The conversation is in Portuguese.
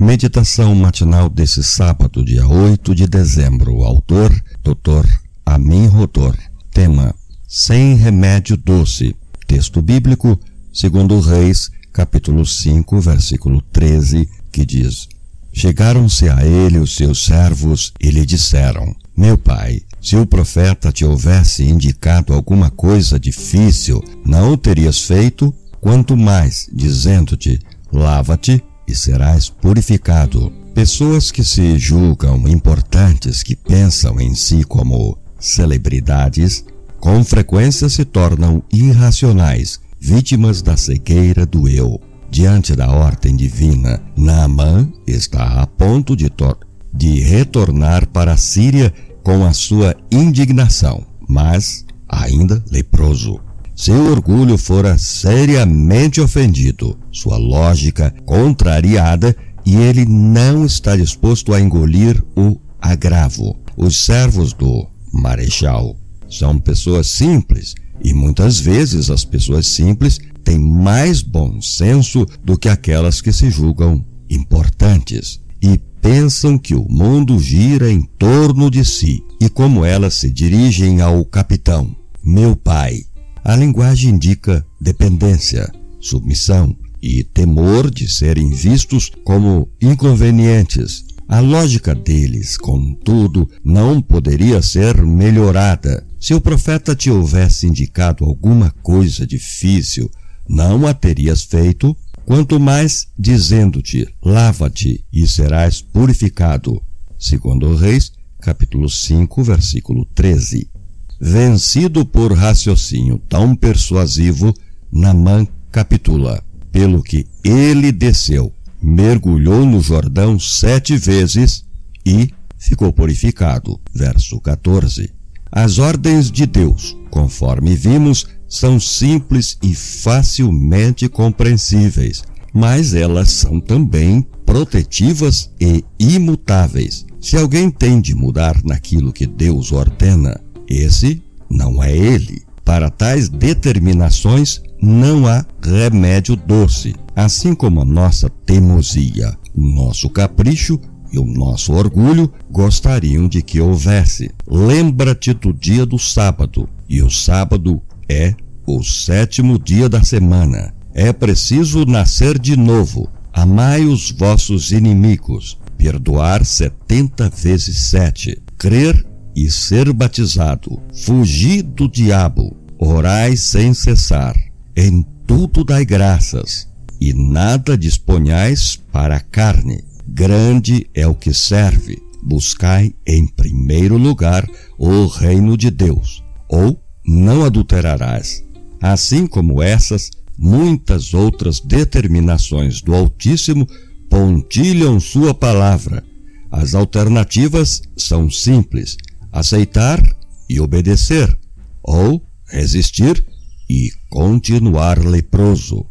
Meditação matinal desse sábado, dia 8 de dezembro. Autor, Dr. Amin Rotor. Tema: Sem remédio doce. Texto bíblico, segundo Reis, capítulo 5, versículo 13, que diz: Chegaram-se a ele os seus servos e lhe disseram: Meu pai, se o profeta te houvesse indicado alguma coisa difícil, não o terias feito, quanto mais dizendo-te: Lava-te e serás purificado. Pessoas que se julgam importantes, que pensam em si como celebridades, com frequência se tornam irracionais, vítimas da cegueira do eu. Diante da ordem divina, Naamã está a ponto de, de retornar para a Síria com a sua indignação, mas ainda leproso. Seu orgulho fora seriamente ofendido, sua lógica contrariada, e ele não está disposto a engolir o agravo. Os servos do marechal são pessoas simples, e muitas vezes as pessoas simples têm mais bom senso do que aquelas que se julgam importantes e pensam que o mundo gira em torno de si e como elas se dirigem ao capitão. Meu pai, a linguagem indica dependência, submissão e temor de serem vistos como inconvenientes. A lógica deles, contudo, não poderia ser melhorada. Se o profeta te houvesse indicado alguma coisa difícil, não a terias feito, quanto mais dizendo-te: lava-te e serás purificado. Segundo Reis, capítulo 5, versículo 13. Vencido por raciocínio tão persuasivo, Namã capitula. Pelo que ele desceu, mergulhou no Jordão sete vezes e ficou purificado. Verso 14. As ordens de Deus, conforme vimos, são simples e facilmente compreensíveis, mas elas são também protetivas e imutáveis. Se alguém tem de mudar naquilo que Deus ordena, esse não é ele. Para tais determinações não há remédio doce, assim como a nossa teimosia, o nosso capricho e o nosso orgulho gostariam de que houvesse. Lembra-te do dia do sábado, e o sábado é o sétimo dia da semana. É preciso nascer de novo. Amai os vossos inimigos, perdoar setenta vezes sete, crer e ser batizado, fugir do diabo, orai sem cessar, em tudo dai graças, e nada disponhais para a carne. Grande é o que serve. Buscai em primeiro lugar o reino de Deus, ou não adulterarás. Assim como essas, muitas outras determinações do Altíssimo pontilham sua palavra. As alternativas são simples: aceitar e obedecer, ou resistir e continuar leproso.